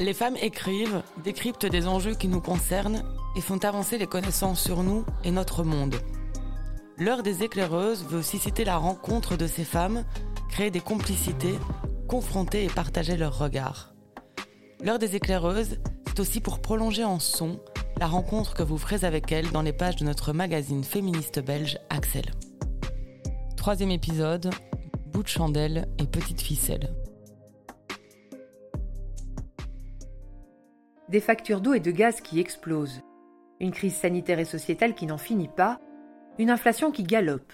Les femmes écrivent, décryptent des enjeux qui nous concernent et font avancer les connaissances sur nous et notre monde. L'heure des éclaireuses veut aussi citer la rencontre de ces femmes, créer des complicités, confronter et partager leurs regards. L'heure des éclaireuses, c'est aussi pour prolonger en son la rencontre que vous ferez avec elles dans les pages de notre magazine féministe belge Axel. Troisième épisode, bout de chandelle et petite ficelle. Des factures d'eau et de gaz qui explosent, une crise sanitaire et sociétale qui n'en finit pas, une inflation qui galope,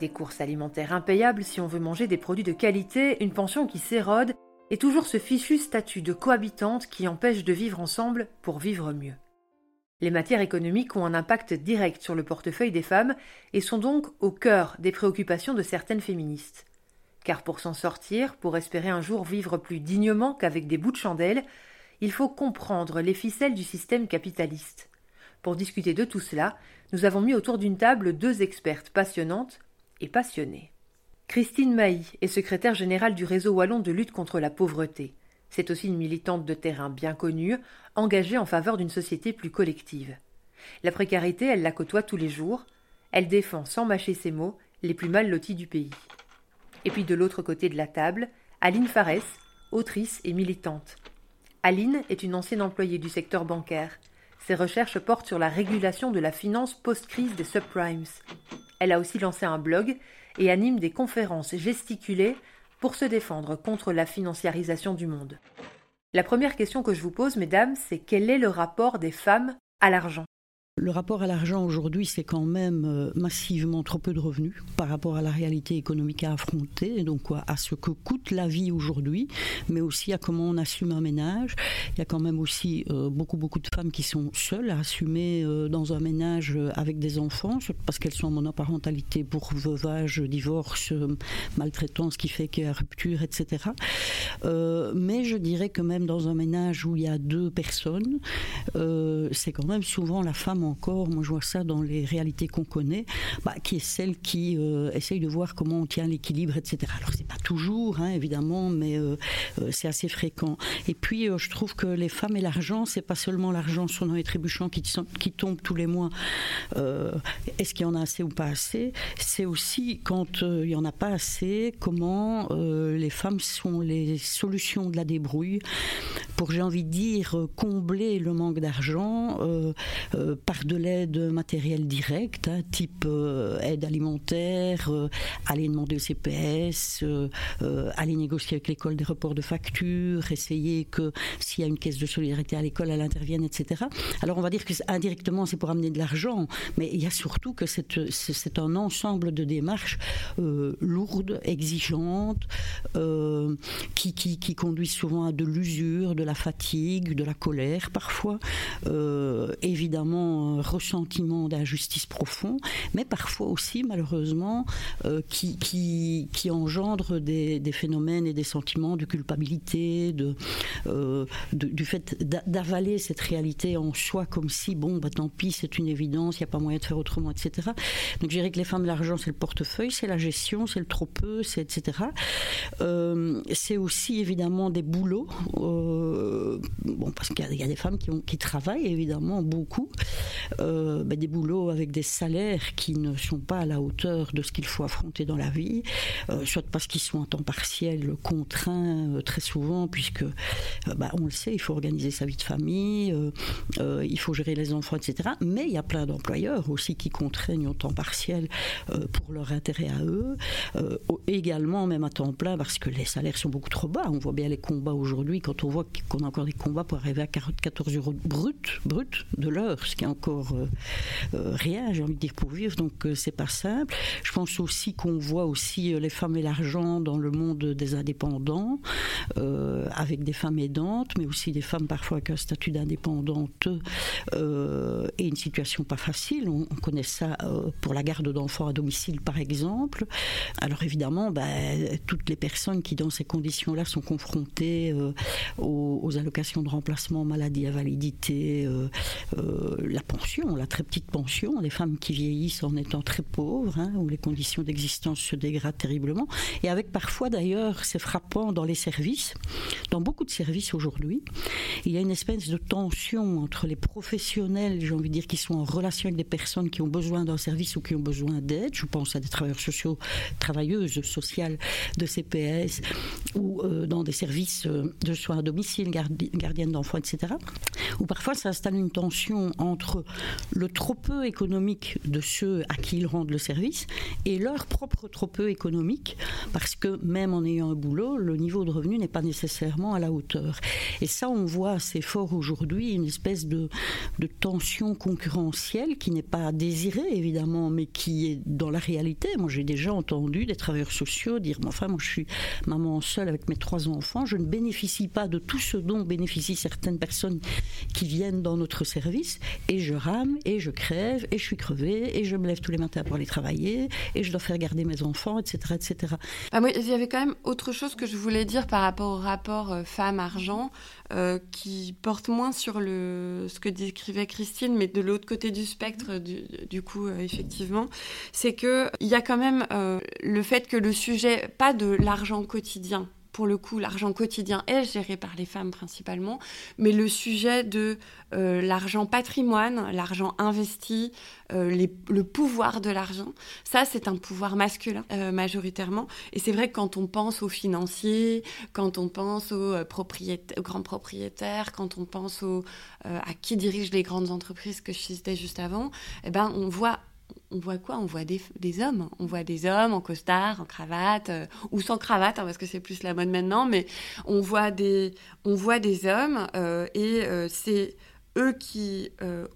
des courses alimentaires impayables si on veut manger des produits de qualité, une pension qui s'érode et toujours ce fichu statut de cohabitante qui empêche de vivre ensemble pour vivre mieux. Les matières économiques ont un impact direct sur le portefeuille des femmes et sont donc au cœur des préoccupations de certaines féministes. Car pour s'en sortir, pour espérer un jour vivre plus dignement qu'avec des bouts de chandelle, il faut comprendre les ficelles du système capitaliste. Pour discuter de tout cela, nous avons mis autour d'une table deux expertes passionnantes et passionnées. Christine Mailly est secrétaire générale du réseau wallon de lutte contre la pauvreté. C'est aussi une militante de terrain bien connue, engagée en faveur d'une société plus collective. La précarité, elle la côtoie tous les jours. Elle défend, sans mâcher ses mots, les plus mal lotis du pays. Et puis de l'autre côté de la table, Aline Farès, autrice et militante. Aline est une ancienne employée du secteur bancaire. Ses recherches portent sur la régulation de la finance post-crise des subprimes. Elle a aussi lancé un blog et anime des conférences gesticulées pour se défendre contre la financiarisation du monde. La première question que je vous pose, mesdames, c'est quel est le rapport des femmes à l'argent? Le rapport à l'argent aujourd'hui, c'est quand même euh, massivement trop peu de revenus par rapport à la réalité économique à affronter, donc à ce que coûte la vie aujourd'hui, mais aussi à comment on assume un ménage. Il y a quand même aussi euh, beaucoup beaucoup de femmes qui sont seules à assumer euh, dans un ménage avec des enfants, parce qu'elles sont en monoparentalité pour veuvage, divorce, maltraitance, qui fait qu'il y a rupture, etc. mais je dirais que même dans un ménage où il y a deux personnes, c'est quand même souvent la femme encore, moi je vois ça dans les réalités qu'on connaît, bah, qui est celle qui euh, essaye de voir comment on tient l'équilibre, etc. Alors c'est pas toujours, hein, évidemment, mais euh, euh, c'est assez fréquent. Et puis je trouve que les femmes et l'argent, c'est pas seulement l'argent sonnant et trébuchant qui, qui tombe tous les mois. Est-ce qu'il y en a assez ou pas assez? C'est aussi quand il y en a pas assez, comment les femmes sont les solutions de la débrouille pour, j'ai envie de dire, combler le manque d'argent par de l'aide matérielle directe, hein, type euh, aide alimentaire, euh, aller demander au CPS, euh, aller négocier avec l'école des reports de factures, essayer que s'il y a une caisse de solidarité à l'école, elle intervienne, etc. Alors on va dire que indirectement c'est pour amener de l'argent, mais il y a surtout que c'est un ensemble de démarches lourdes, exigeantes, qui, qui, qui conduisent souvent à de l'usure, de la fatigue, de la colère parfois. évidemment, ressentiment d'injustice profond, mais parfois aussi, malheureusement, euh, qui, engendre des, phénomènes et des sentiments de culpabilité, de, euh, du fait d'avaler cette réalité en soi comme si, bon, bah, tant pis, c'est une évidence, il n'y a pas moyen de faire autrement, etc. Donc je dirais que les femmes, l'argent, c'est le portefeuille, c'est la gestion, c'est le trop peu, c'est etc. Euh, c'est aussi évidemment des boulots, bon, parce qu'il y, a des femmes qui travaillent évidemment beaucoup, euh, ben, des boulots avec des salaires qui ne sont pas à la hauteur de ce qu'il faut affronter dans la vie, euh, soit parce qu'ils sont en temps partiel contraints euh, très souvent, puisque ben, on le sait, il faut organiser sa vie de famille, il faut gérer les enfants, etc. Mais il y a plein d'employeurs aussi qui contraignent au temps partiel pour leur intérêt à eux, également même à temps plein parce que les salaires sont beaucoup trop bas. On voit bien les combats aujourd'hui quand on voit qu'on a encore des combats pour arriver à 14 euros brut, brut de l'heure, ce qui est euh, euh, rien, j'ai envie de dire, pour vivre. Donc euh, c'est pas simple. Je pense aussi qu'on voit aussi les femmes et l'argent dans le monde des indépendants, avec des femmes aidantes, mais aussi des femmes parfois avec un statut d'indépendante et une situation pas facile. On, connaît ça pour la garde d'enfants à domicile, par exemple. Alors évidemment, ben, toutes les personnes qui dans ces conditions-là sont confrontées aux, allocations de remplacement maladie à validité, euh, euh, la pension, la très petite pension, des femmes qui vieillissent en étant très pauvres, hein, où les conditions d'existence se dégradent terriblement, et avec parfois d'ailleurs, c'est frappant dans les services, dans beaucoup de services aujourd'hui, il y a une espèce de tension entre les professionnels, j'ai envie de dire, qui sont en relation avec des personnes qui ont besoin d'un service ou qui ont besoin d'aide, je pense à des travailleurs sociaux, travailleuses sociales de CPS, ou euh, dans des services de soins à domicile, gardienne d'enfants, etc. Où parfois s'installe une tension entre le trop peu économique de ceux à qui ils rendent le service et leur propre trop peu économique, parce que même en ayant un boulot, le niveau de revenu n'est pas nécessairement à la hauteur. Et ça, on voit assez fort aujourd'hui une espèce de, de tension concurrentielle qui n'est pas désirée, évidemment, mais qui est dans la réalité. Moi, j'ai déjà entendu des travailleurs sociaux dire, mais enfin, moi, je suis maman seule avec mes trois enfants, je ne bénéficie pas de tout ce dont bénéficient certaines personnes qui viennent dans notre service, et rame, et je crève, et je suis crevée, et je me lève tous les matins pour aller travailler, et je dois faire garder mes enfants, etc. etc. Ah, il y avait quand même autre chose que je voulais dire par rapport au rapport euh, femme-argent, euh, qui porte moins sur le, ce que décrivait Christine, mais de l'autre côté du spectre, du, coup, euh, effectivement, c'est qu'il y a quand même le fait que le sujet, pas de l'argent quotidien, pour le coup, l'argent quotidien est géré par les femmes principalement, mais le sujet de euh, l'argent patrimoine, l'argent investi, euh, le pouvoir de l'argent, ça c'est un pouvoir masculin euh, majoritairement. Et c'est vrai que quand on pense aux financiers, quand on pense aux, grands propriétaires, quand on pense à qui dirige les grandes entreprises que je citais juste avant, eh ben, on voit on voit quoi? On voit des, hommes. On voit des hommes en costard, en cravate, euh, ou sans cravate, hein, parce que c'est plus la mode maintenant, mais on voit des, hommes, euh, et euh, c'est eux qui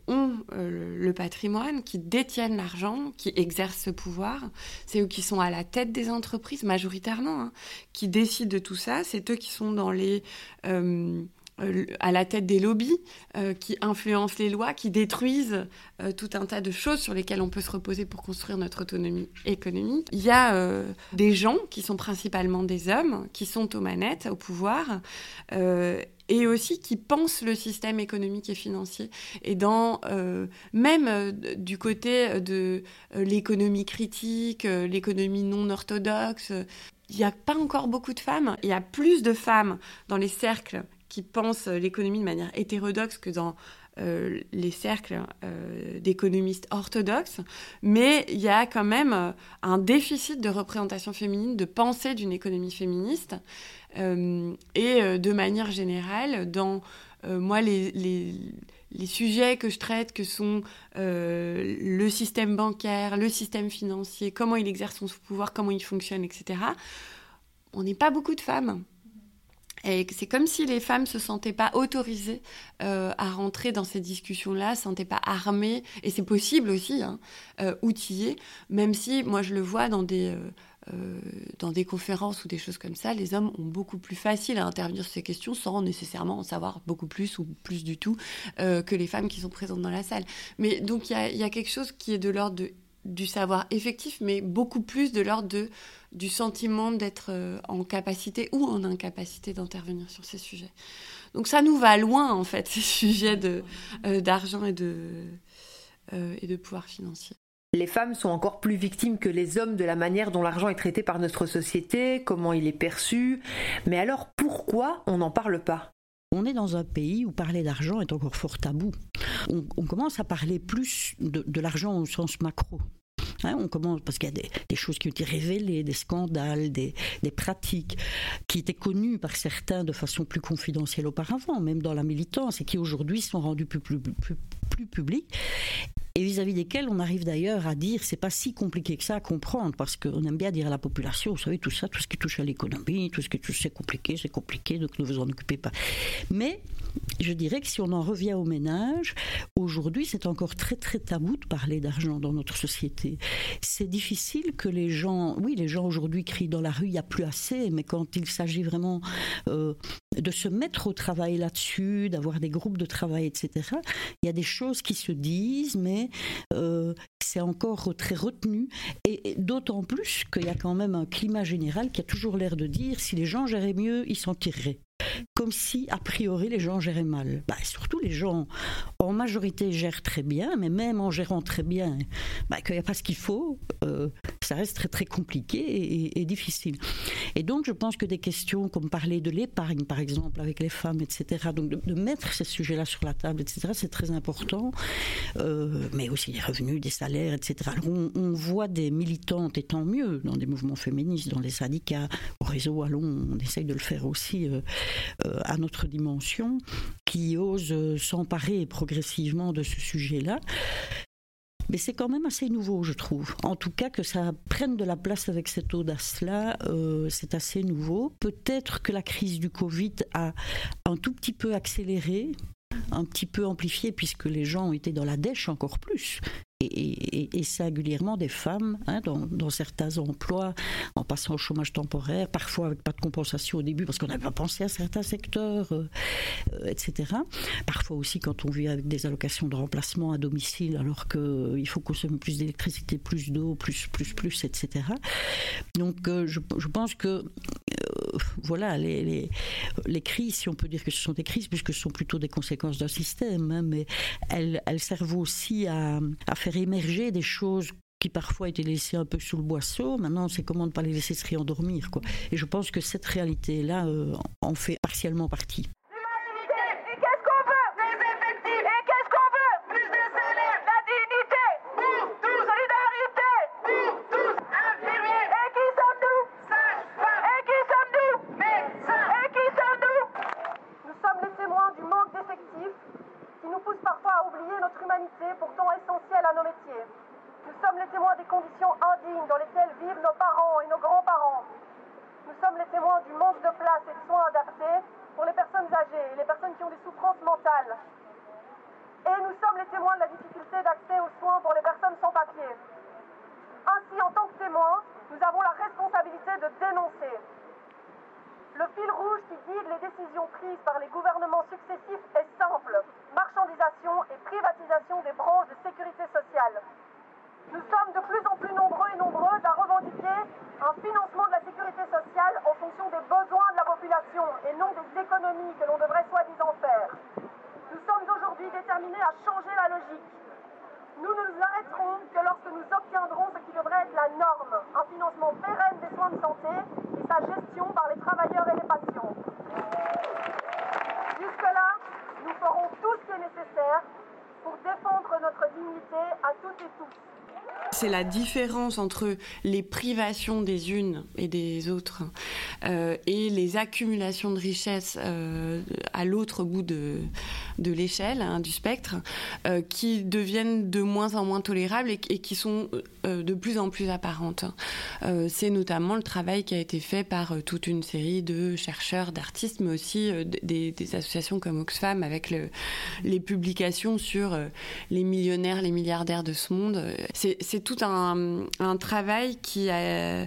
ont le patrimoine, qui détiennent l'argent, qui exercent ce pouvoir. C'est eux qui sont à la tête des entreprises, majoritairement, hein, qui décident de tout ça. C'est eux qui sont dans les à la tête des lobbies euh, qui influencent les lois, qui détruisent euh, tout un tas de choses sur lesquelles on peut se reposer pour construire notre autonomie économique. Il y a des gens qui sont principalement des hommes, qui sont aux manettes, au pouvoir, et aussi qui pensent le système économique et financier. Et dans, même du côté de l'économie critique, l'économie non orthodoxe, il n'y a pas encore beaucoup de femmes. Il y a plus de femmes dans les cercles qui pensent l'économie de manière hétérodoxe que dans euh, les cercles euh, d'économistes orthodoxes, mais il y a quand même euh, un déficit de représentation féminine, de pensée d'une économie féministe, et de manière générale, dans moi les, sujets que je traite, que sont le système bancaire, le système financier, comment il exerce son pouvoir, comment il fonctionne, etc., on n'est pas beaucoup de femmes. Et c'est comme si les femmes se sentaient pas autorisées euh, à rentrer dans ces discussions-là, se sentaient pas armées, et c'est possible aussi, hein, euh, outillées, même si moi je le vois dans des, euh, dans des conférences ou des choses comme ça, les hommes ont beaucoup plus facile à intervenir sur ces questions sans nécessairement en savoir beaucoup plus ou plus du tout que les femmes qui sont présentes dans la salle. Mais donc il y, a, quelque chose qui est de l'ordre du savoir effectif, mais beaucoup plus de l'ordre de, du sentiment d'être euh, en capacité ou en incapacité d'intervenir sur ces sujets. Donc ça nous va loin, en fait, ces sujets de, euh, d'argent et de, euh, et de pouvoir financier. Les femmes sont encore plus victimes que les hommes de la manière dont l'argent est traité par notre société, comment il est perçu. Mais alors pourquoi on n'en parle pas? On est dans un pays où parler d'argent est encore fort tabou. On, commence à parler plus de, l'argent au sens macro. Hein, on commence parce qu'il y a des, choses qui ont été révélées, des scandales, des, pratiques qui étaient connues par certains de façon plus confidentielle auparavant, même dans la militance, et qui aujourd'hui sont rendues plus, publiques. Et vis-à-vis desquels on arrive d'ailleurs à dire c'est pas si compliqué que ça à comprendre parce qu'on aime bien dire à la population vous savez tout ça tout ce qui touche à l'économie tout ce qui touche c'est compliqué c'est compliqué donc ne vous en occupez pas. Mais je dirais que si on en revient au ménage aujourd'hui c'est encore très très tabou de parler d'argent dans notre société c'est difficile que les gens oui les gens aujourd'hui crient dans la rue il n'y a plus assez mais quand il s'agit vraiment euh, de se mettre au travail là-dessus d'avoir des groupes de travail etc il y a des choses qui se disent mais euh, c'est encore très retenu. Et, d'autant plus qu'il y a quand même un climat général qui a toujours l'air de dire si les gens géraient mieux, ils s'en tireraient. Comme si, a priori, les gens géraient mal. Bah, surtout, les gens, en majorité, gèrent très bien, mais même en gérant très bien, bah, qu'il n'y a pas ce qu'il faut, euh, ça reste très, très compliqué et, difficile. Et donc, je pense que des questions comme parler de l'épargne, par exemple, avec les femmes, etc., donc de, mettre ces sujets-là sur la table, etc., c'est très important, euh, mais aussi les revenus, des salaires, etc. on, voit des militantes, et tant mieux, dans des mouvements féministes, dans les syndicats, au réseau Wallon, on essaye de le faire aussi euh, à notre dimension, qui osent euh, s'emparer progressivement de ce sujet-là. Mais c'est quand même assez nouveau, je trouve. En tout cas, que ça prenne de la place avec cette audace-là, c'est assez nouveau. Peut-être que la crise du Covid a un tout petit peu accéléré un petit peu amplifié puisque les gens été dans la dèche encore plus et, singulièrement des femmes hein, dans, certains emplois, en passant au chômage temporaire, parfois avec pas de compensation au début parce qu'on n'avait pas pensé à certains secteurs, euh, euh, etc. Parfois aussi quand on vit avec des allocations de remplacement à domicile alors qu'il euh, faut consommer plus d'électricité, plus d'eau, plus, plus, plus, etc. Donc je, pense que voilà, les, les, crises, si on peut dire que ce sont des crises, puisque ce sont plutôt des conséquences d'un système, hein, mais elles, elles servent aussi à, à faire émerger des choses qui parfois étaient laissées un peu sous le boisseau. Maintenant, c'est comment ne pas les laisser se réendormir. Quoi. Et je pense que cette réalité-là euh, en fait partiellement partie. témoin du manque d'effectifs qui nous pousse parfois à oublier notre humanité, pourtant essentielle à nos métiers. Nous sommes les témoins des conditions indignes dans lesquelles vivent nos parents et nos grands-parents. Nous sommes les témoins du manque de place et de soins adaptés pour les personnes âgées et les personnes qui ont des souffrances mentales. Et nous sommes les témoins de la difficulté d'accès aux soins pour les personnes sans papier. Ainsi, en tant que témoins, nous avons la responsabilité de dénoncer, le fil rouge qui guide les décisions prises par les gouvernements successifs est simple. Marchandisation et privatisation des branches de sécurité sociale. Nous sommes de plus en plus nombreux et nombreuses à revendiquer un financement de la sécurité sociale en fonction des besoins de la population et non des économies que l'on devrait soi-disant faire. Nous sommes aujourd'hui déterminés à changer la logique. Nous ne nous arrêterons que lorsque nous obtiendrons ce qui devrait être la norme, un financement pérenne des soins de santé gestion par les travailleurs et les patients. Jusque-là, nous ferons tout ce qui est nécessaire pour défendre notre dignité à toutes et tous c'est la différence entre les privations des unes et des autres euh, et les accumulations de richesses euh, à l'autre bout de, l'échelle, hein, du spectre, euh, qui deviennent de moins en moins tolérables et, qui sont de plus en plus apparentes. c'est notamment le travail qui a été fait par toute une série de chercheurs, d'artistes, mais aussi des, associations comme Oxfam avec le, les publications sur les millionnaires, les milliardaires de ce monde. Tout tout un, travail qui a, euh,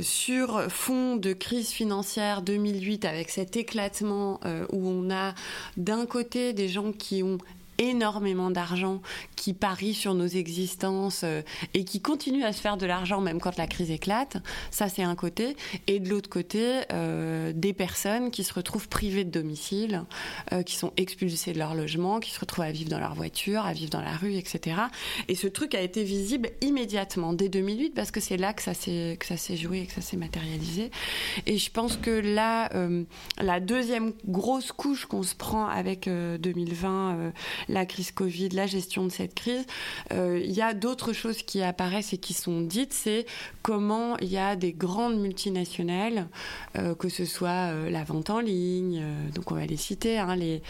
sur fond de crise financière 2008, avec cet éclatement euh, où on a d'un côté des gens qui ont énormément d'argent, qui parie sur nos existences euh, et qui continue à se faire de l'argent même quand la crise éclate. Ça, c'est un côté. Et de l'autre côté, euh, des personnes qui se retrouvent privées de domicile, euh, qui sont expulsées de leur logement, qui se retrouvent à vivre dans leur voiture, à vivre dans la rue, etc. Et ce truc a été visible immédiatement, dès 2008, parce que c'est là que ça s'est joué et que ça s'est matérialisé. Et je pense que là, la deuxième grosse couche qu'on se prend avec 2020, la crise Covid, la gestion de cette crise, euh, il y a d'autres choses qui apparaissent et qui sont dites, c'est comment il y a des grandes multinationales, euh, que ce soit euh, la vente en ligne, donc on va les citer, hein, les,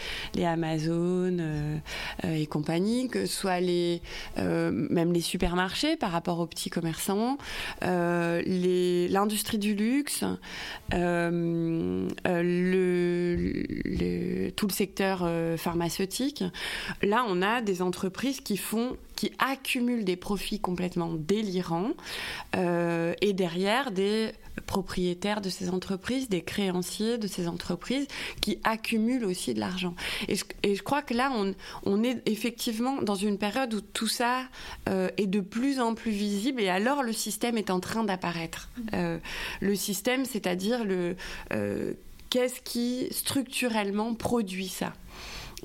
Amazon et compagnie, que ce soit les, même les supermarchés par rapport aux petits commerçants, l'industrie du luxe, tout le secteur pharmaceutique, Là, on a des entreprises qui font, qui accumulent des profits complètement délirants, euh, et derrière des propriétaires de ces entreprises, des créanciers de ces entreprises qui accumulent aussi de l'argent. Et, je crois que là, on, est effectivement dans une période où tout ça euh, est de plus en plus visible et alors le système est en train d'apparaître. Mmh. Euh, le système, c'est-à-dire le qu'est-ce qui structurellement produit ça?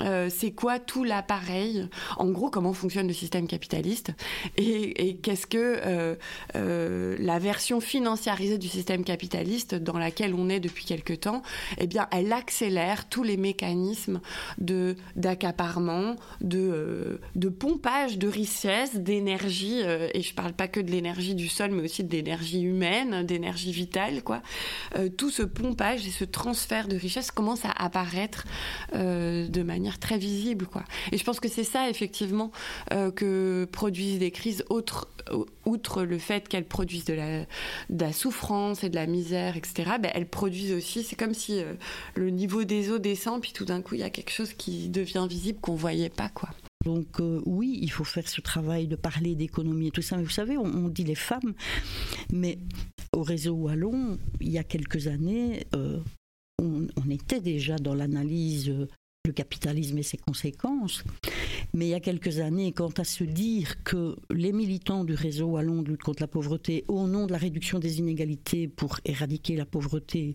Euh, c'est quoi tout l'appareil, en gros comment fonctionne le système capitaliste? Et, qu'est-ce que euh, euh, la version financiarisée du système capitaliste dans laquelle on est depuis quelque temps, eh bien elle accélère tous les mécanismes de d'accaparement, de, de pompage de richesse, d'énergie et je parle pas que de l'énergie du sol mais aussi de l'énergie humaine, d'énergie vitale quoi. tout ce pompage et ce transfert de richesse commence à apparaître de manière très visible. Quoi. Et je pense que c'est ça, effectivement, euh, que produisent des crises, autres, outre le fait qu'elles produisent de la, souffrance et de la misère, etc., ben, elles produisent aussi, c'est comme si euh, le niveau des eaux descend, puis tout d'un coup, il y a quelque chose qui devient visible qu'on ne voyait pas. quoi. Donc euh, oui, il faut faire ce travail de parler d'économie et tout ça. Mais vous savez, on, dit les femmes, mais au réseau Wallon, il y a quelques années, on, était déjà dans l'analyse le capitalisme et ses conséquences. Mais il y a quelques années, quant à se dire que les militants du réseau Wallon de lutte contre la pauvreté, au nom de la réduction des inégalités pour éradiquer la pauvreté,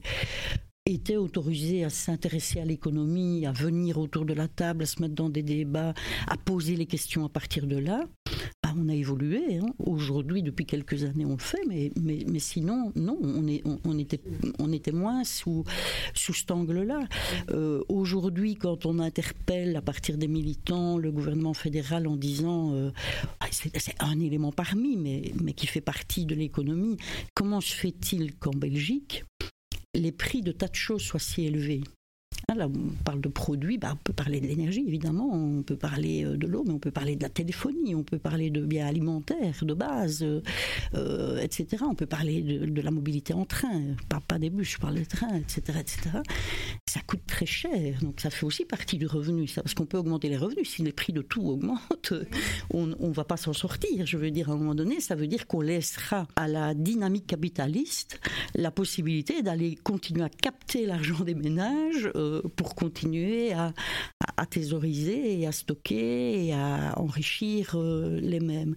étaient autorisés à s'intéresser à l'économie, à venir autour de la table, à se mettre dans des débats, à poser les questions à partir de là, on a évolué. Hein. Aujourd'hui, depuis quelques années, on le fait, mais, sinon, non, on était moins sous, sous cet angle-là. Euh, aujourd'hui, quand on interpelle à partir des militants le gouvernement fédéral en disant euh, ah, c'est un élément parmi, mais, mais qui fait partie de l'économie, comment se fait-il qu'en Belgique, les prix de tas de choses soient si élevés? Hein, là, on parle de produits, bah, on peut parler de l'énergie, évidemment, on peut parler euh, de l'eau, mais on peut parler de la téléphonie, on peut parler de biens alimentaires de base, euh, euh, etc. On peut parler de, la mobilité en train, pas, pas des bus, je parle des trains, etc., etc. Ça coûte très cher, donc ça fait aussi partie du revenu, ça, parce qu'on peut augmenter les revenus. Si les prix de tout augmentent, on ne va pas s'en sortir. Je veux dire, à un moment donné, ça veut dire qu'on laissera à la dynamique capitaliste la possibilité d'aller continuer à capter l'argent des ménages pour continuer à, à, thésauriser et à stocker et à enrichir euh, les mêmes.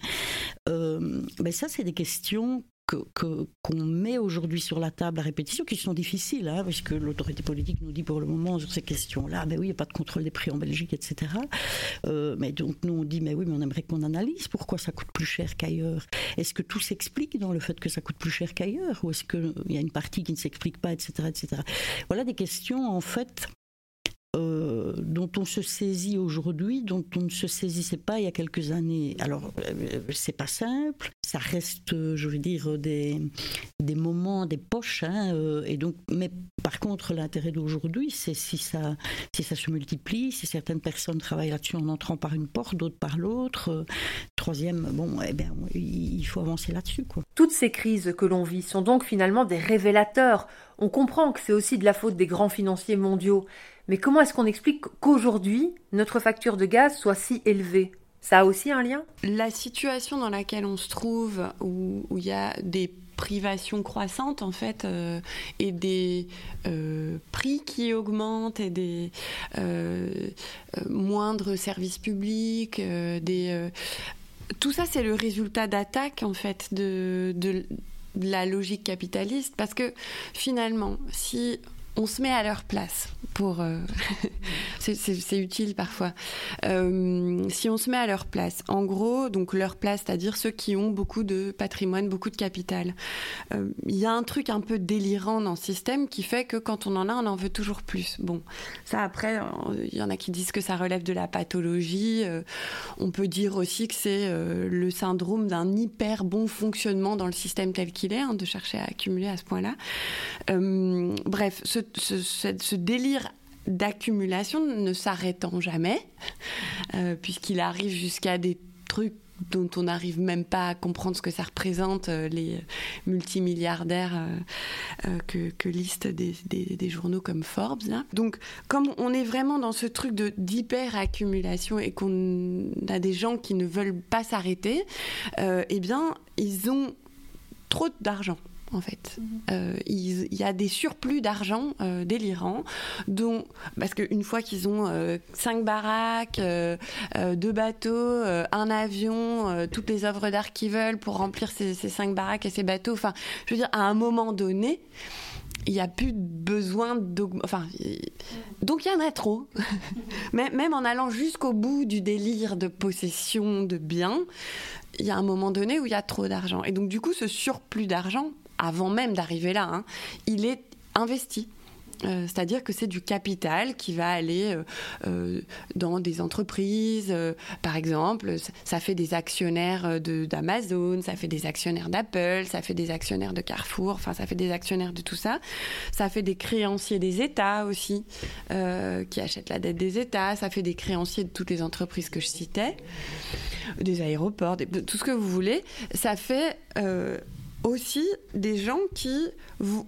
Euh, ben ça, c'est des questions qu'on que, met aujourd'hui sur la table à répétition, qui sont difficiles, hein, parce l'autorité politique nous dit pour le moment sur ces questions-là, ben oui, il n'y a pas de contrôle des prix en Belgique, etc. Euh, mais donc nous on dit, mais oui, mais on aimerait qu'on analyse pourquoi ça coûte plus cher qu'ailleurs. Est-ce que tout s'explique dans le fait que ça coûte plus cher qu'ailleurs, ou est-ce qu'il y a une partie qui ne s'explique pas, etc., etc. Voilà des questions en fait euh, dont on se saisit aujourd'hui, dont on ne se saisissait pas il y a quelques années. Alors, euh, c'est pas simple, ça reste, je veux dire, des, des moments, des poches, hein, euh, et donc, mais par contre, l'intérêt d'aujourd'hui, c'est si ça, si ça se multiplie, si certaines personnes travaillent là-dessus en entrant par une porte, d'autres par l'autre. troisième, bon, eh bien, il faut avancer là-dessus. Toutes ces crises que l'on vit sont donc finalement des révélateurs. On comprend que c'est aussi de la faute des grands financiers mondiaux. Mais comment est-ce qu'on explique qu'aujourd'hui, notre facture de gaz soit si élevée? Ça a aussi un lien? La situation dans laquelle on se trouve, où il y a des privations croissantes en fait euh, et des euh, prix qui augmentent et des euh, moindres services publics tout ça c'est le résultat d'attaques en fait de la logique capitaliste. Parce que finalement si on se met à leur place pour euh, c'est utile parfois. Euh, si on se met à leur place en gros donc leur place c'est-à-dire ceux qui ont beaucoup de patrimoine beaucoup de capital euh, il y a un truc un peu délirant dans ce système qui fait que quand on en a on en veut toujours plus. Bon ça après il y en a qui disent que ça relève de la pathologie on peut dire aussi que c'est le syndrome d'un hyper bon fonctionnement dans le système tel qu'il est hein, de chercher à accumuler à ce point là bref ce ce, délire d'accumulation ne s'arrêtant jamais, euh, puisqu'il arrive jusqu'à des trucs dont on n'arrive même pas à comprendre ce que ça représente, euh, les multimilliardaires euh, que, que, listent des, journaux comme Forbes. Donc, comme on est vraiment dans ce truc d'hyper-accumulation et qu'on a des gens qui ne veulent pas s'arrêter, eh bien, ils ont trop d'argent en fait. Euh, il, y a des surplus d'argent euh, délirants, dont, parce qu'une fois qu'ils ont euh, cinq baraques, deux bateaux, un avion, toutes les œuvres d'art qu'ils veulent pour remplir ces, cinq baraques et ces bateaux, enfin, je veux dire, à un moment donné, il n'y a plus besoin d'augmenter. Donc il y en a trop. Même en allant jusqu'au bout du délire de possession de biens, il y a un moment donné où il y a trop d'argent. Et donc du coup, ce surplus d'argent, avant même d'arriver là, hein, il est investi. Euh, c'est-à-dire que c'est du capital qui va aller euh, euh, dans des entreprises, par exemple, ça fait des actionnaires d'Amazon, ça fait des actionnaires d'Apple, ça fait des actionnaires de Carrefour, enfin ça fait des actionnaires de tout ça. Ça fait des créanciers des États aussi, qui achètent la dette des États, ça fait des créanciers de toutes les entreprises que je citais, des aéroports, tout ce que vous voulez. Ça fait aussi des gens qui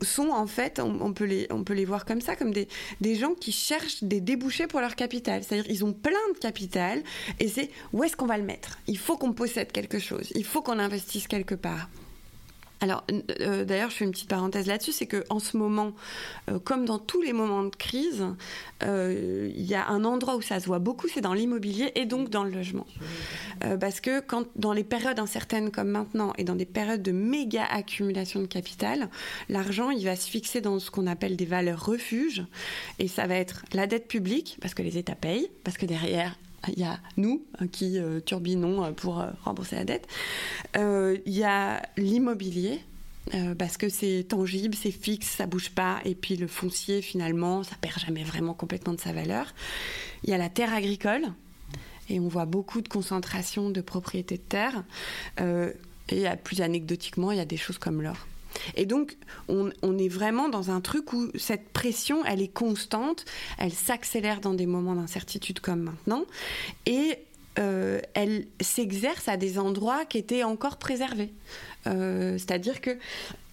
sont en fait, on, peut, les, on peut les voir comme ça, comme des, des gens qui cherchent des débouchés pour leur capital. C'est-à-dire ils ont plein de capital et c'est où est-ce qu'on va le mettre? Il faut qu'on possède quelque chose, il faut qu'on investisse quelque part. Alors, euh, d'ailleurs, je fais une petite parenthèse là-dessus, c'est qu'en ce moment, euh, comme dans tous les moments de crise, euh, il y a un endroit où ça se voit beaucoup, c'est dans l'immobilier et donc dans le logement. parce que dans les périodes incertaines comme maintenant et dans des périodes de méga accumulation de capital, l'argent, il va se fixer dans ce qu'on appelle des valeurs refuges. Et ça va être la dette publique, parce que les États payent, parce que derrière, il y a nous hein, qui euh, turbinons euh, pour euh, rembourser la dette. Il y a l'immobilier. parce que c'est tangible, c'est fixe, ça bouge pas, et puis le foncier finalement, ça perd jamais vraiment complètement de sa valeur. Il y a la terre agricole, et on voit beaucoup de concentration de propriétés de terre. et plus anecdotiquement, il y a des choses comme l'or. Et donc, on, est vraiment dans un truc où cette pression, elle est constante, elle s'accélère dans des moments d'incertitude comme maintenant, et euh, elle s'exerce à des endroits qui étaient encore préservés. Euh, c'est-à-dire que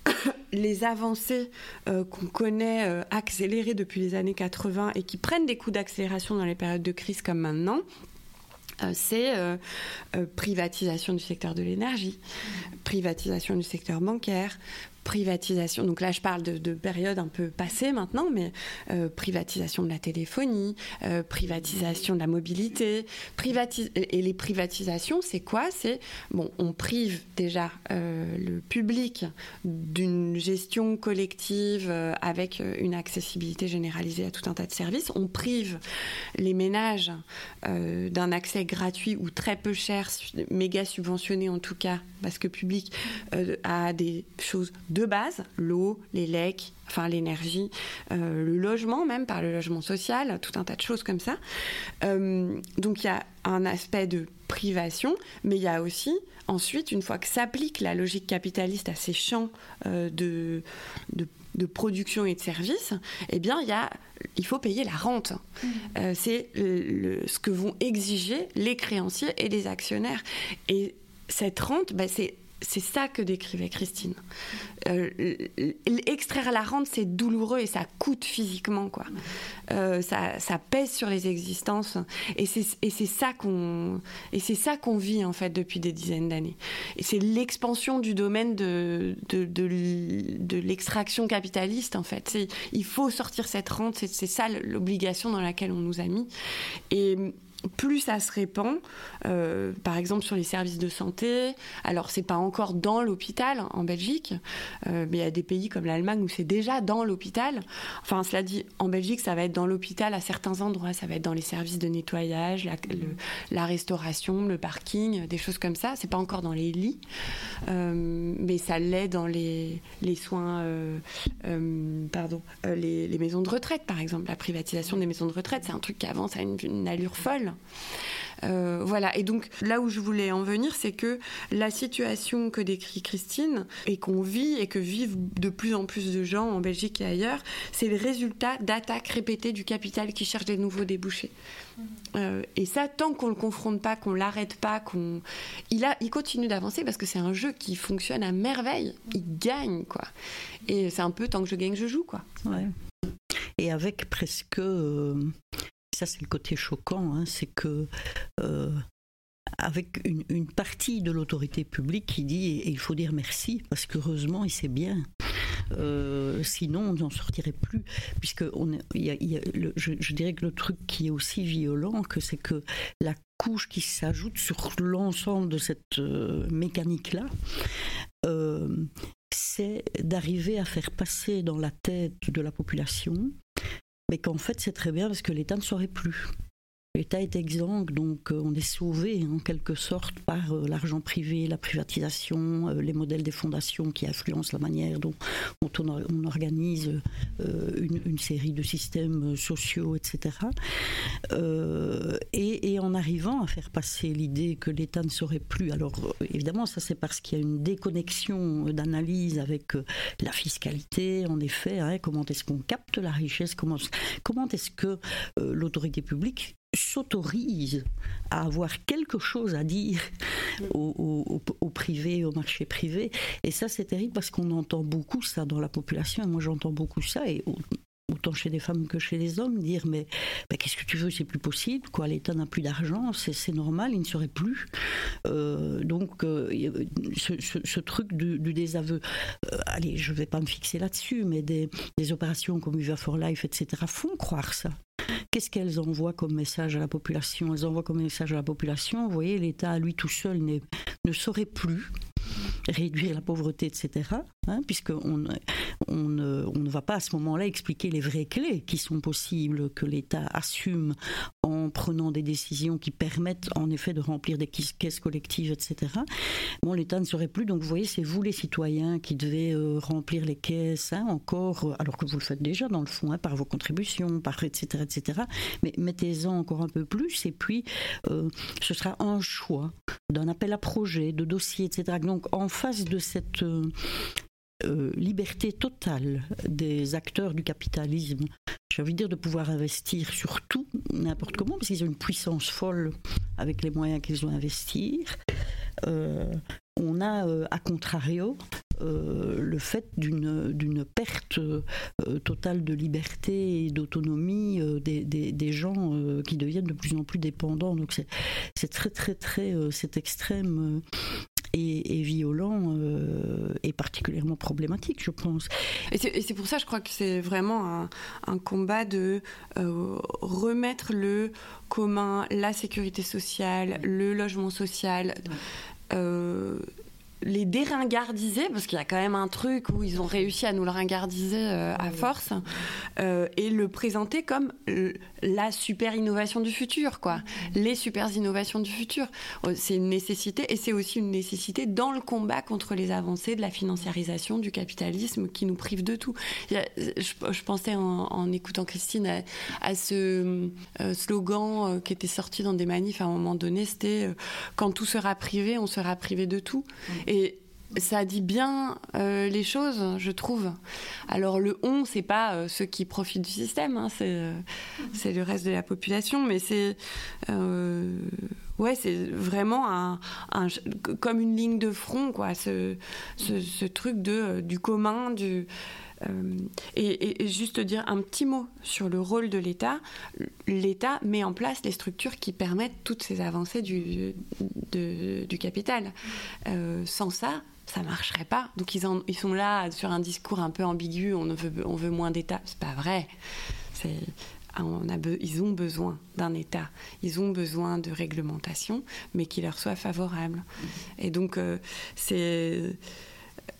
les avancées euh, qu'on connaît accélérées depuis les années 80 et qui prennent des coups d'accélération dans les périodes de crise comme maintenant, c'est privatisation du secteur de l'énergie, privatisation du secteur bancaire, privatisation, donc là je parle de, de période un peu passée maintenant, mais euh, privatisation de la téléphonie, euh, privatisation de la mobilité, privatis et les privatisations, c'est quoi? C'est, bon, on prive déjà euh, le public d'une gestion collective avec une accessibilité généralisée à tout un tas de services, on prive les ménages d'un accès gratuit ou très peu cher, méga subventionné en tout cas, parce que public, à des choses de base, l'eau, les lecs, enfin l'énergie, euh, le logement même par le logement social, tout un tas de choses comme ça. Euh, donc il y a un aspect de privation, mais il y a aussi ensuite, une fois que s'applique la logique capitaliste à ces champs euh, de, de, production et de services, eh bien il, y a, il faut payer la rente. Mmh. C'est ce que vont exiger les créanciers et les actionnaires. Et cette rente, bah, c'est c'est ça que décrivait Christine. Euh, extraire la rente, c'est douloureux et ça coûte physiquement, quoi. Euh, ça, ça, pèse sur les existences et c'est ça qu'on et c'est ça qu'on vit en fait depuis des dizaines d'années. Et c'est l'expansion du domaine de de, de, l'extraction capitaliste en fait. Il faut sortir cette rente, c'est ça l'obligation dans laquelle on nous a mis. Et plus ça se répand, euh, par exemple sur les services de santé, alors c'est pas encore dans l'hôpital en Belgique, euh, mais il y a des pays comme l'Allemagne où c'est déjà dans l'hôpital. Enfin, cela dit, en Belgique, ça va être dans l'hôpital à certains endroits, ça va être dans les services de nettoyage, la, restauration, le parking, des choses comme ça. C'est pas encore dans les lits, euh, mais ça l'est dans les, soins, pardon, les, maisons de retraite, par exemple. La privatisation des maisons de retraite, c'est un truc qui avance à une allure folle. Euh, voilà, et donc là où je voulais en venir, c'est que la situation que décrit Christine et qu'on vit et que vivent de plus en plus de gens en Belgique et ailleurs, c'est le résultat d'attaques répétées du capital qui cherche des nouveaux débouchés. Mm-hmm. Euh, et ça, tant qu'on le confronte pas, qu'on l'arrête pas, qu'on, il a, il continue d'avancer parce que c'est un jeu qui fonctionne à merveille. Il gagne quoi. Et c'est un peu tant que je gagne, je joue quoi. Ouais. Et avec presque euh, ça c'est le côté choquant, hein, c'est que euh, avec une, partie de l'autorité publique qui dit et il faut dire merci parce qu'heureusement il sait bien. Euh, sinon, on n'en sortirait plus, puisque je, dirais que le truc qui est aussi violent, que c'est que la couche qui s'ajoute sur l'ensemble de cette euh, mécanique-là, c'est d'arriver à faire passer dans la tête de la population, mais qu'en fait c'est très bien parce que l'État ne saurait plus. L'État est exsangue, donc euh, on est sauvé en quelque sorte par euh, l'argent privé, la privatisation, euh, les modèles des fondations qui influencent la manière dont, on, organise une, série de systèmes sociaux, etc. Et, en arrivant à faire passer l'idée que l'État ne saurait plus, alors évidemment ça c'est parce qu'il y a une déconnexion d'analyse avec la fiscalité, en effet, hein, comment est-ce qu'on capte la richesse, comment est-ce que l'autorité publique s'autorise à avoir quelque chose à dire au, privé, au marché privé. Et ça, c'est terrible parce qu'on entend beaucoup ça dans la population. Moi, j'entends beaucoup ça. Et autant chez les femmes que chez les hommes, dire mais, qu'est-ce que tu veux, c'est plus possible, quoi, l'État n'a plus d'argent, c'est normal, il ne serait plus. Euh, donc euh, ce, truc du, désaveu, euh, allez, je ne vais pas me fixer là-dessus, mais des, des opérations comme UVA for Life, etc., font croire ça. Qu'est-ce qu'elles envoient comme message à la population? Elles envoient comme message à la population, vous voyez, l'État lui tout seul ne saurait plus réduire la pauvreté, etc. Hein, Puisqu'on on, ne va pas à ce moment-là expliquer les vraies clés qui sont possibles, que l'État assume en prenant des décisions qui permettent en effet de remplir des caisses collectives, etc. Bon, l'État ne serait plus, donc vous voyez, c'est vous les citoyens qui devez euh, remplir les caisses hein, encore, euh, alors que vous le faites déjà dans le fond, hein, par vos contributions, par etc. etc. Mais mettez-en encore un peu plus, et puis euh, ce sera un choix d'un appel à projet, de dossier, etc. Donc en face de cette liberté totale des acteurs du capitalisme, j'ai envie de dire de pouvoir investir sur tout, n'importe comment, parce qu'ils ont une puissance folle avec les moyens qu'ils ont investir. Euh, on a, euh, à contrario, le fait d'une perte totale de liberté et d'autonomie des, des, gens qui deviennent de plus en plus dépendants. Donc c'est très très très cet extrême et, violent euh, et particulièrement problématique, je pense. Et c'est pour ça, je crois que c'est vraiment un, combat de euh, remettre le commun, la sécurité sociale, le logement social. Euh, les déringardiser, parce qu'il y a quand même un truc où ils ont réussi à nous le ringardiser euh, à force, euh, et le présenter comme la super innovation du futur, quoi. Les super innovations du futur. Euh, c'est une nécessité, et c'est aussi une nécessité dans le combat contre les avancées de la financiarisation du capitalisme qui nous prive de tout. Je, pensais en, écoutant Christine à, ce slogan qui était sorti dans des manifs à un moment donné, c'était quand tout sera privé, on sera privé de tout. Et ça dit bien euh, les choses, je trouve. Alors le on, c'est pas euh, ceux qui profitent du système, hein, euh, c'est le reste de la population, mais c'est ouais, c'est vraiment un, comme une ligne de front, quoi. Ce, ce, truc de du commun, du et, juste dire un petit mot sur le rôle de l'État. L'État met en place les structures qui permettent toutes ces avancées du, capital. sans ça, ça marcherait pas. Donc ils, sont là sur un discours un peu ambigu, on, veut, moins d'État. C'est pas vrai. C'est, on a ils ont besoin d'un État, ils ont besoin de réglementation, mais qui leur soit favorable. Et donc, euh, c'est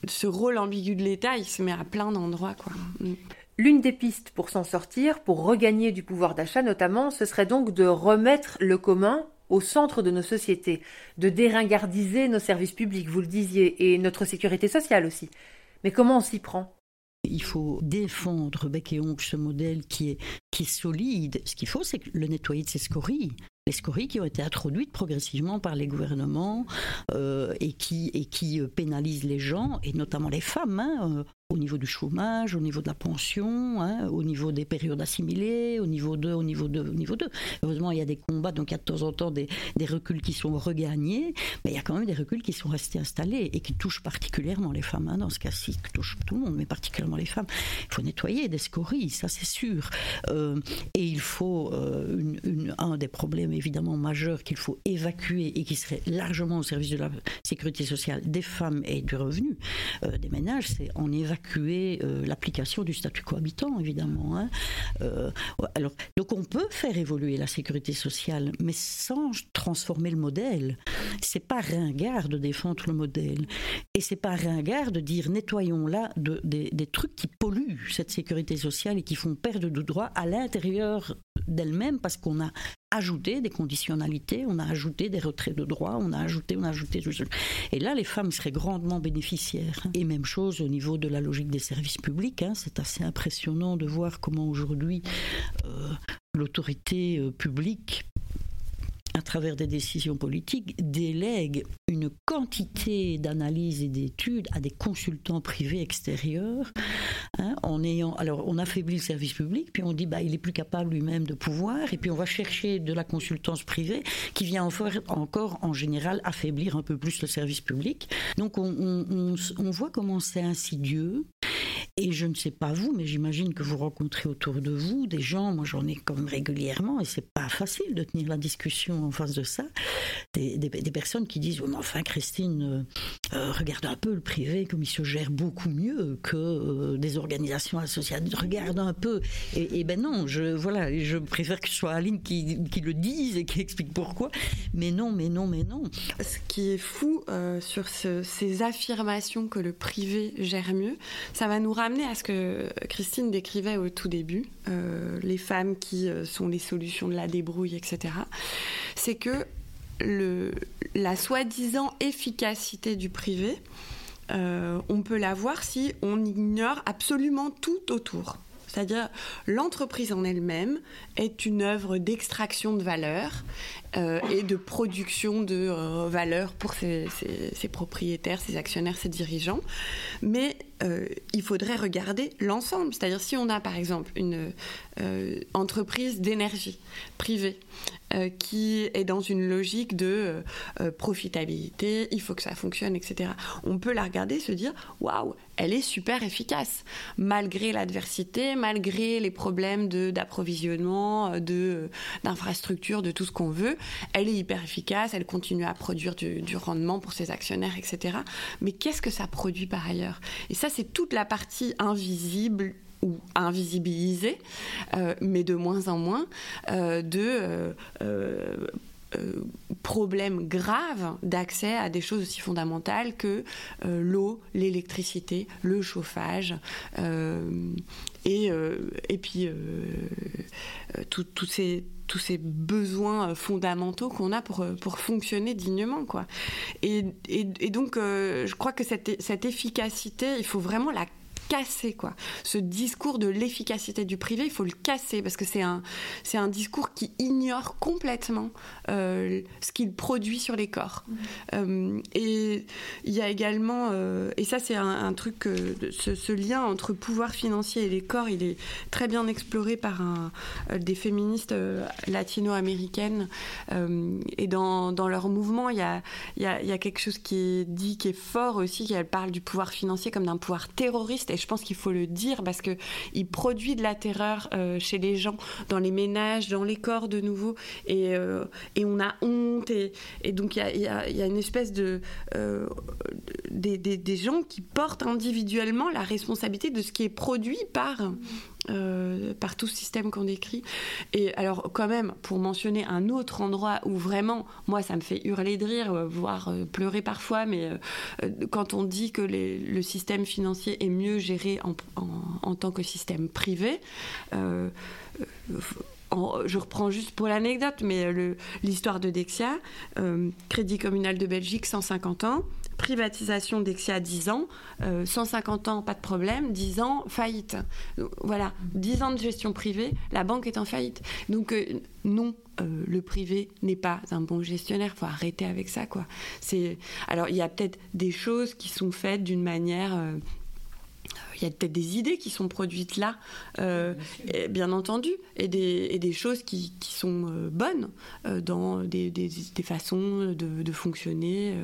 ce rôle ambigu de l'État, il se met à plein d'endroits. quoi. Mm. L'une des pistes pour s'en sortir, pour regagner du pouvoir d'achat notamment, ce serait donc de remettre le commun au centre de nos sociétés, de déringardiser nos services publics, vous le disiez, et notre sécurité sociale aussi. Mais comment on s'y prend? Il faut défendre bec et ongle ce modèle qui est, qui est solide. Ce qu'il faut, c'est le nettoyer de ses scories les scories qui ont été introduites progressivement par les gouvernements euh, et qui, euh, pénalisent les gens, et notamment les femmes. Hein, euh, au niveau du chômage, au niveau de la pension, hein, au niveau des périodes assimilées, au niveau 2, au niveau 2, au niveau 2. Heureusement, il y a des combats, donc il y a de temps en temps des, reculs qui sont regagnés, mais il y a quand même des reculs qui sont restés installés et qui touchent particulièrement les femmes, hein, dans ce cas-ci, qui touchent tout le monde, mais particulièrement les femmes. Il faut nettoyer des scories, ça c'est sûr. Euh, et il faut, euh, un des problèmes évidemment majeurs qu'il faut évacuer et qui serait largement au service de la sécurité sociale des femmes et du revenu euh, des ménages, c'est en évacuant évacuer l'application du statut cohabitant, évidemment. Hein. alors, donc on peut faire évoluer la sécurité sociale, mais sans transformer le modèle. C'est pas ringard de défendre le modèle, et c'est pas ringard de dire nettoyons là des, des trucs qui polluent cette sécurité sociale et qui font perdre de droits à l'intérieur d'elle-même parce qu'on a ajouté des conditionnalités, on a ajouté des retraits de droits, on a ajouté, on a ajouté. Et là, les femmes seraient grandement bénéficiaires. Et même chose au niveau de la logique des services publics. Hein. c'est assez impressionnant de voir comment aujourd'hui euh, l'autorité euh, publique à travers des décisions politiques, délègue une quantité d'analyses et d'études à des consultants privés extérieurs, hein, en ayant, alors on affaiblit le service public, puis on dit bah il est plus capable lui-même de pouvoir, et puis on va chercher de la consultance privée qui vient encore en général affaiblir un peu plus le service public. Donc on, on voit comment c'est insidieux. Et je ne sais pas vous, mais j'imagine que vous rencontrez autour de vous des gens, moi j'en ai comme régulièrement, et c'est pas facile de tenir la discussion en face de ça, des, personnes qui disent, mais enfin Christine, euh, euh, regarde un peu le privé comme il se gère beaucoup mieux que euh, des organisations associatives, regarde un peu. Et, ben non, je, voilà, je préfère que ce soit Aline qui, le dise et qui explique pourquoi, mais non, mais non, mais non. Ce qui est fou sur ces affirmations que le privé gère mieux, ça va nous ramener à ce que Christine décrivait au tout début, euh, les femmes qui euh, sont les solutions de la débrouille, etc. C'est que le, la soi-disant efficacité du privé, euh, on peut la voir si on ignore absolument tout autour. C'est-à-dire l'entreprise en elle-même est une œuvre d'extraction de valeur euh, et de production de euh, valeur pour ses, propriétaires, ses actionnaires, ses dirigeants. Mais euh, il faudrait regarder l'ensemble. C'est-à-dire si on a par exemple une entreprise d'énergie privée qui est dans une logique de profitabilité, il faut que ça fonctionne, etc. On peut la regarder et se dire waouh, elle est super efficace malgré l'adversité, malgré les problèmes d'approvisionnement, d'infrastructure, de tout ce qu'on veut elle est hyper efficace, elle continue à produire du, rendement pour ses actionnaires, etc. Mais qu'est-ce que ça produit par ailleurs? Et ça, c'est toute la partie invisible ou invisibilisée, euh, mais de moins en moins, euh, de euh, problèmes graves d'accès à des choses aussi fondamentales que l'eau, l'électricité, le chauffage et, et puis tous ces tous ces besoins euh, fondamentaux qu'on a pour, euh, pour fonctionner dignement. Quoi. Et, et, donc, euh, je crois que cette, cette efficacité, il faut vraiment la casser quoi. Ce discours de l'efficacité du privé, il faut le casser parce que c'est un c'est un discours qui ignore complètement euh, ce qu'il produit sur les corps. Mmh. Euh, et il y a également euh, et ça c'est un, truc ce, ce, lien entre pouvoir financier et les corps, il est très bien exploré par un, des féministes latino-américaines et dans, dans, leur mouvement il y a, y a quelque chose qui est dit qui est fort aussi, qu'elle parle du pouvoir financier comme d'un pouvoir terroriste et je pense qu'il faut le dire parce que il produit de la terreur euh, chez les gens, dans les ménages, dans les corps de nouveau, et, euh, on a honte, et, donc il y a, une espèce de euh, des, gens qui portent individuellement la responsabilité de ce qui est produit par euh, par tout ce système qu'on décrit. Et alors, quand même, pour mentionner un autre endroit où vraiment, moi, ça me fait hurler de rire, euh, voire euh, pleurer parfois, mais quand on dit que le système financier est mieux géré en, en tant que système privé, je reprends juste pour l'anecdote, mais l'histoire de Dexia, Crédit communal de Belgique, 150 ans, privatisation d'Exia 10 ans, 150 ans, pas de problème, 10 ans, faillite. Voilà, 10 ans de gestion privée, la banque est en faillite. Donc euh, non, euh, le privé n'est pas un bon gestionnaire, faut arrêter avec ça quoi. C'est alors il y a peut-être des choses qui sont faites d'une manière euh, il y a peut-être des idées qui sont produites là, euh, bien, entendu, et des, des choses qui, qui sont euh, bonnes euh, dans des, des, façons de, de fonctionner,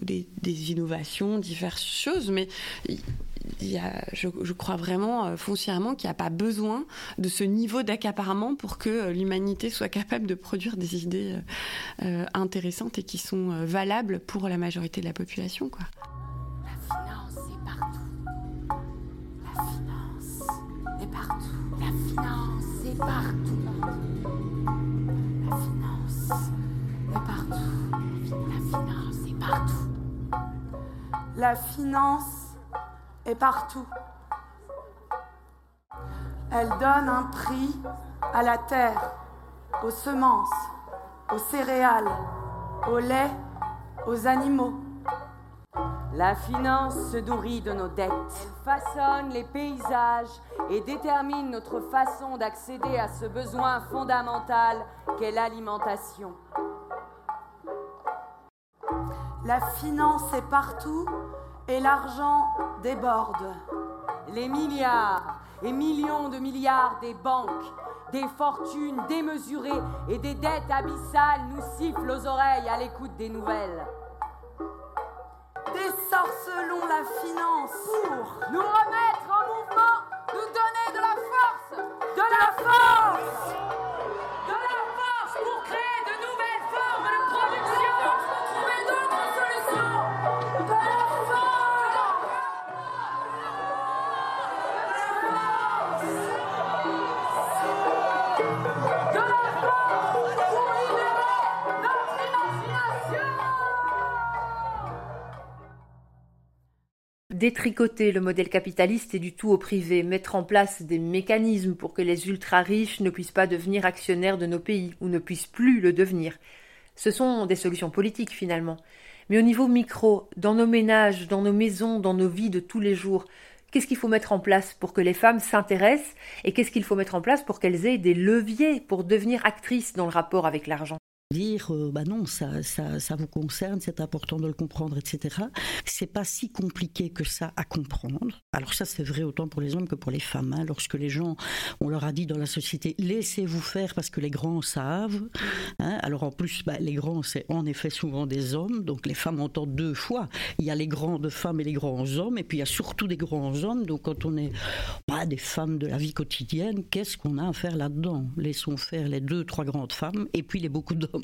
des, innovations, diverses choses, mais il y a, je, je, crois vraiment foncièrement qu'il n'y a pas besoin de ce niveau d'accaparement pour que l'humanité soit capable de produire des idées intéressantes et qui sont valables pour la majorité de la population. Quoi. Est partout. La finance est partout. La finance est partout. La finance est partout. Elle donne un prix à la terre, aux semences, aux céréales, au lait, aux animaux. La finance se nourrit de nos dettes, façonne les paysages et détermine notre façon d'accéder à ce besoin fondamental qu'est l'alimentation. La finance est partout et l'argent déborde. Les milliards et millions de milliards des banques, des fortunes démesurées et des dettes abyssales nous sifflent aux oreilles à l'écoute des nouvelles. Désorcelons la finance pour nous remettre en mouvement, nous donner de la force, de la force, Détricoter le modèle capitaliste et du tout au privé, mettre en place des mécanismes pour que les ultra-riches ne puissent pas devenir actionnaires de nos pays ou ne puissent plus le devenir. Ce sont des solutions politiques finalement. Mais au niveau micro, dans nos ménages, dans nos maisons, dans nos vies de tous les jours, qu'est-ce qu'il faut mettre en place pour que les femmes s'intéressent et qu'est-ce qu'il faut mettre en place pour qu'elles aient des leviers pour devenir actrices dans le rapport avec l'argent? Dire euh, bah non ça, ça, vous concerne c'est important de le comprendre etc c'est pas si compliqué que ça à comprendre. Alors ça c'est vrai autant pour les hommes que pour les femmes hein. lorsque les gens on leur a dit dans la société laissez-vous faire parce que les grands savent hein. alors en plus bah, les grands c'est en effet souvent des hommes. Donc les femmes entendent deux fois. Il y a les grandes femmes et les grands hommes et puis il y a surtout des grands hommes. Donc quand on n'est pas des femmes de la vie quotidienne qu'est-ce qu'on a à faire là-dedans? Laissons faire les deux trois grandes femmes et puis les beaucoup d'hommes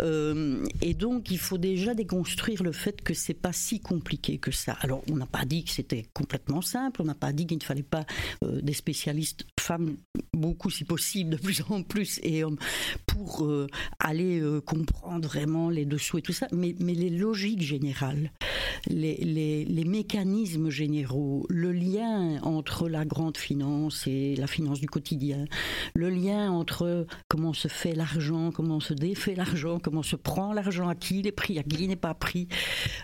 euh, et donc, il faut déjà déconstruire le fait que c'est pas si compliqué que ça. Alors, on n'a pas dit que c'était complètement simple. On n'a pas dit qu'il ne fallait pas euh, des spécialistes femmes, beaucoup si possible, de plus en plus, et hommes, pour euh, aller comprendre vraiment les dessous et tout ça. Mais, les logiques générales, les, les, les mécanismes généraux, le lien entre la grande finance et la finance du quotidien, le lien entre comment se fait l'argent, comment se défait l'argent, comment se prend l'argent, à qui il est pris, à qui il n'est pas pris,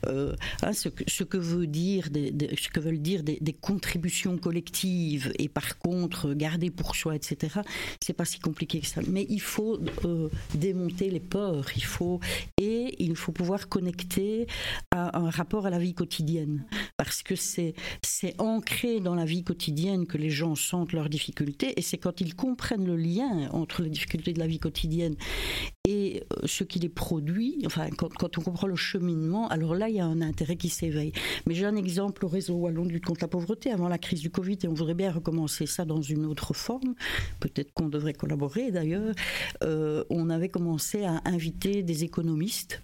euh, hein, ce, que, ce, que, veulent dire des, des, contributions collectives et par contre garder pour soi, etc. C'est pas si compliqué que ça. Mais il faut euh, démonter les peurs, il faut et il faut pouvoir connecter à un rapport à la vie quotidienne parce que c'est c'est ancré dans la vie quotidienne que les gens sentent leurs difficultés et c'est quand ils comprennent le lien entre les difficultés de la vie quotidienne et euh, ce qui les produit, enfin quand, on comprend le cheminement, alors là il y a un intérêt qui s'éveille. Mais j'ai un exemple au réseau wallon de lutte contre la pauvreté avant la crise du Covid et on voudrait bien recommencer ça dans une autre forme. Peut-être qu'on devrait collaborer d'ailleurs. Euh, on avait commencé à inviter des économistes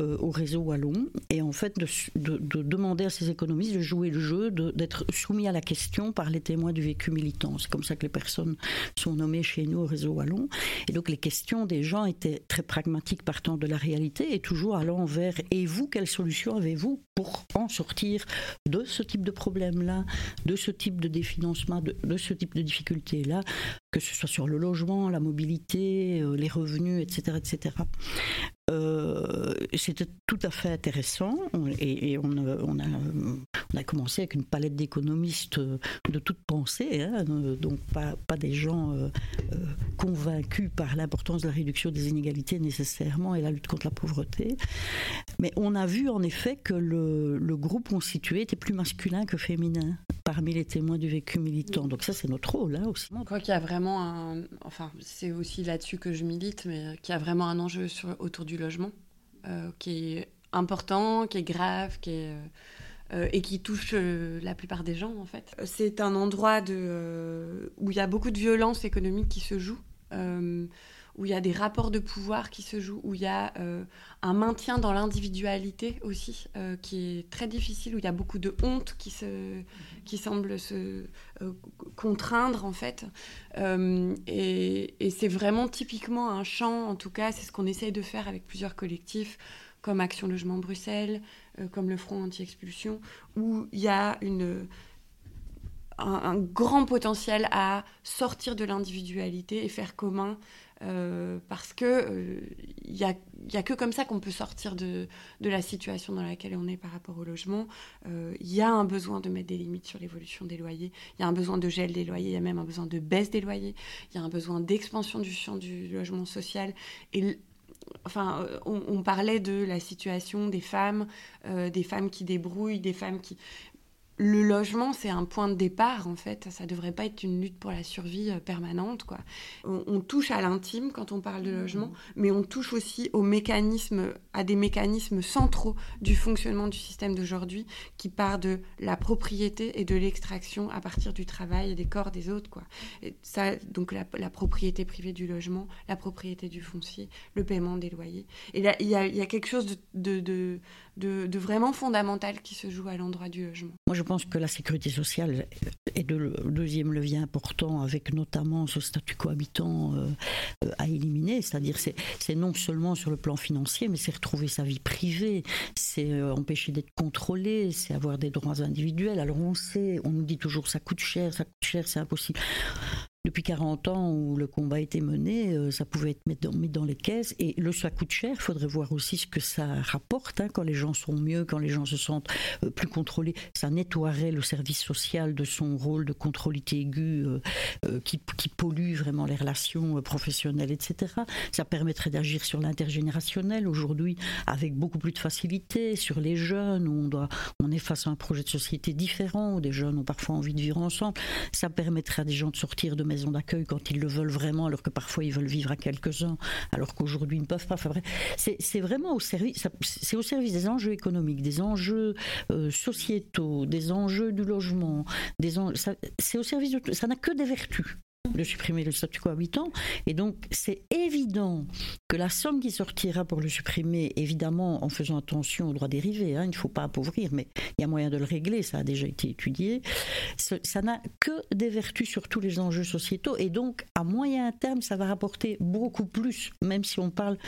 au réseau wallon et en fait de, de, de, demander à ces économistes de jouer le jeu, d'être soumis à la question par les témoins du vécu militant. C'est comme ça que les personnes sont nommées chez nous au réseau wallon. Et donc les questions des gens étaient très pragmatiques partant de la réalité et toujours allant vers et vous, quelle solution avez-vous pour en sortir de ce type de problème-là, de ce type de définancement, de, ce type de difficultés-là, que ce soit sur le logement, la mobilité, euh, les revenus, etc. etc. Euh, c'était tout à fait intéressant. Et, et on, a, commencé avec une palette d'économistes de toute pensée, hein, donc pas, des gens euh, euh, convaincus par l'importance de la réduction des inégalités nécessairement et la lutte contre la pauvreté. Mais on a vu en effet que le groupe constitué était plus masculin que féminin parmi les témoins du vécu militant. Donc ça, c'est notre rôle là hein, aussi. Je crois qu'il y a vraiment un... Enfin, c'est aussi là-dessus que je milite, mais qu'il y a vraiment un enjeu sur, autour du logement euh, qui est important, qui est grave, qui est... Euh, et qui touche euh, la plupart des gens en fait. C'est un endroit de, où il y a beaucoup de violence économique qui se joue, où il y a des rapports de pouvoir qui se jouent, où il y a un maintien dans l'individualité aussi, qui est très difficile, où il y a beaucoup de honte qui, se, qui semble se contraindre en fait. et, c'est vraiment typiquement un champ, en tout cas, c'est ce qu'on essaye de faire avec plusieurs collectifs comme Action Logement Bruxelles, euh, comme le Front Anti-Expulsion, où il y a un, grand potentiel à sortir de l'individualité et faire commun. Euh, parce que il euh, n'y a, que comme ça qu'on peut sortir de, la situation dans laquelle on est par rapport au logement. Il y a un besoin de mettre des limites sur l'évolution des loyers. Il y a un besoin de gel des loyers. Il y a même un besoin de baisse des loyers. Il y a un besoin d'expansion du champ du logement social. Enfin, euh, on, parlait de la situation des femmes, euh, des femmes qui débrouillent, des femmes qui le logement, c'est un point de départ, en fait. Ça ne devrait pas être une lutte pour la survie euh, permanente, quoi. On, touche à l'intime quand on parle de logement, mmh. mais on touche aussi aux mécanismes, à des mécanismes centraux du fonctionnement du système d'aujourd'hui, qui part de la propriété et de l'extraction à partir du travail et des corps des autres, quoi. ça, donc la, propriété privée du logement, la propriété du foncier, le paiement des loyers. Et là, il y a, quelque chose de, de, vraiment fondamental qui se joue à l'endroit du logement. Moi, je pense que la sécurité sociale est le deuxième levier important, avec notamment ce statut cohabitant euh, à éliminer. C'est-à-dire, c'est non seulement sur le plan financier, mais c'est retrouver sa vie privée, c'est euh, empêcher d'être contrôlé, c'est avoir des droits individuels. Alors, on sait, on nous dit toujours ça coûte cher, ça coûte cher, c'est impossible depuis 40 ans où le combat été mené, euh, ça pouvait être mis dans, les caisses. Et le ça coûte cher, il faudrait voir aussi ce que ça rapporte. Hein, quand les gens sont mieux, quand les gens se sentent euh, plus contrôlés, ça nettoierait le service social de son rôle de contrôlité aiguë euh, qui, pollue vraiment les relations professionnelles, etc. Ça permettrait d'agir sur l'intergénérationnel aujourd'hui avec beaucoup plus de facilité, sur les jeunes où on, doit, est face à un projet de société différent, où des jeunes ont parfois envie de vivre ensemble. Ça permettrait à des gens de sortir de d'accueil quand ils le veulent vraiment, alors que parfois ils veulent vivre à quelques-uns, alors qu'aujourd'hui ils ne peuvent pas. Enfin, c'est vraiment au service, c'est au service des enjeux économiques, des enjeux euh, sociétaux, des enjeux du logement, c'est au service de ça n'a que des vertus de supprimer le statut cohabitant. Et donc, c'est évident que la somme qui sortira pour le supprimer, évidemment en faisant attention aux droits dérivés, hein, il ne faut pas appauvrir, mais il y a moyen de le régler, ça a déjà été étudié, ça n'a que des vertus sur tous les enjeux sociétaux. Et donc, à moyen terme, ça va rapporter beaucoup plus, même si on parle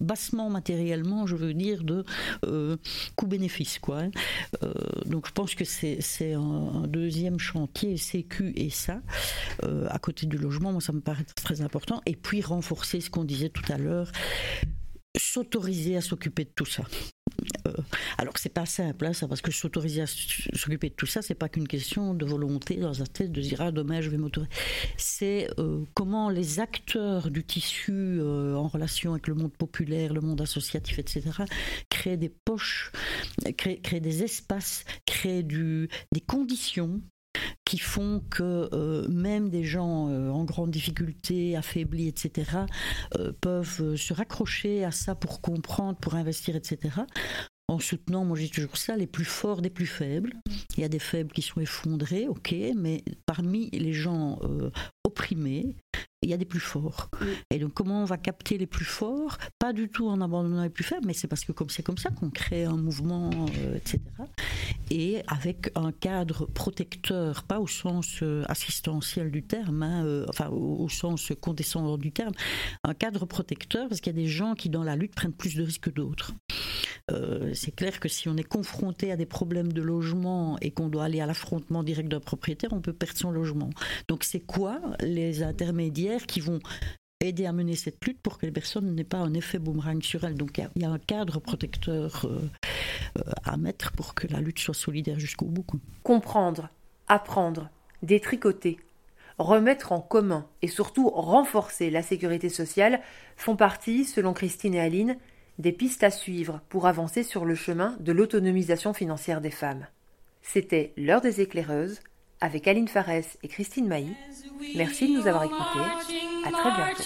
bassement matériellement, je veux dire, de euh, coût-bénéfice. Hein. euh, donc je pense que c'est un, deuxième chantier, Sécu et ça, à côté du logement, moi ça me paraît très important. Et puis renforcer ce qu'on disait tout à l'heure, s'autoriser à s'occuper de tout ça. Euh, alors c'est pas simple, hein, ça, parce que s'autoriser à s'occuper de tout ça, c'est pas qu'une question de volonté dans sa tête de dire ah dommage je vais m'autoriser. C'est euh, comment les acteurs du tissu euh, en relation avec le monde populaire, le monde associatif, etc. créent des poches, créent, des espaces, créent des conditions qui font que euh, même des gens euh, en grande difficulté, affaiblis, etc., euh, peuvent se raccrocher à ça pour comprendre, pour investir, etc. En soutenant, moi j'ai toujours ça, les plus forts des plus faibles. Il y a des faibles qui sont effondrés, ok, mais parmi les gens opprimés, il y a des plus forts. Et donc, comment on va capter les plus forts? Pas du tout en abandonnant les plus faibles, mais c'est parce que comme c'est comme ça qu'on crée un mouvement, euh, etc. Et avec un cadre protecteur, pas au sens euh, assistentiel du terme, hein, euh, enfin au, sens condescendant du terme, un cadre protecteur parce qu'il y a des gens qui dans la lutte prennent plus de risques que d'autres. C'est clair que si on est confronté à des problèmes de logement et qu'on doit aller à l'affrontement direct d'un propriétaire, on peut perdre son logement. Donc c'est quoi les intermédiaires qui vont aider à mener cette lutte pour que les personnes n'aient pas un effet boomerang sur elles? Donc il y, a un cadre protecteur euh, euh, à mettre pour que la lutte soit solidaire jusqu'au bout. Comprendre, apprendre, détricoter, remettre en commun et surtout renforcer la sécurité sociale font partie, selon Christine et Aline, des pistes à suivre pour avancer sur le chemin de l'autonomisation financière des femmes. C'était l'heure des éclaireuses avec Aline Farès et Christine Mailly. Merci de nous avoir écoutés. À très bientôt.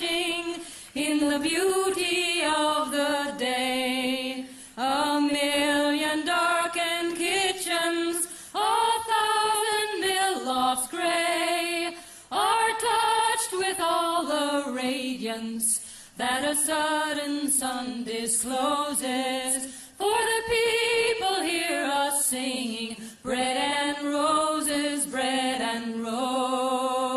That a sudden sun discloses. For the people hear us singing bread and roses, bread and roses.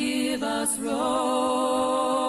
Give us roses.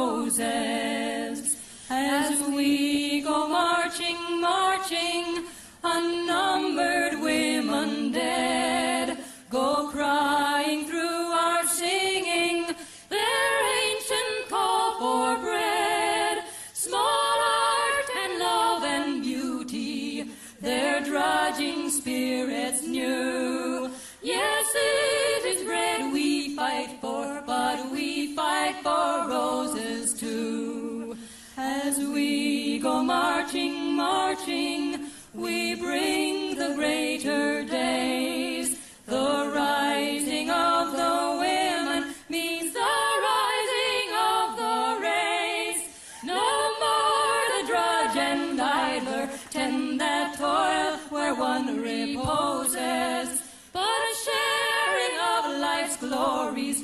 We bring the greater days. The rising of the women means the rising of the race. No more the drudge and idler tend that toil where one reposes, but a sharing of life's glories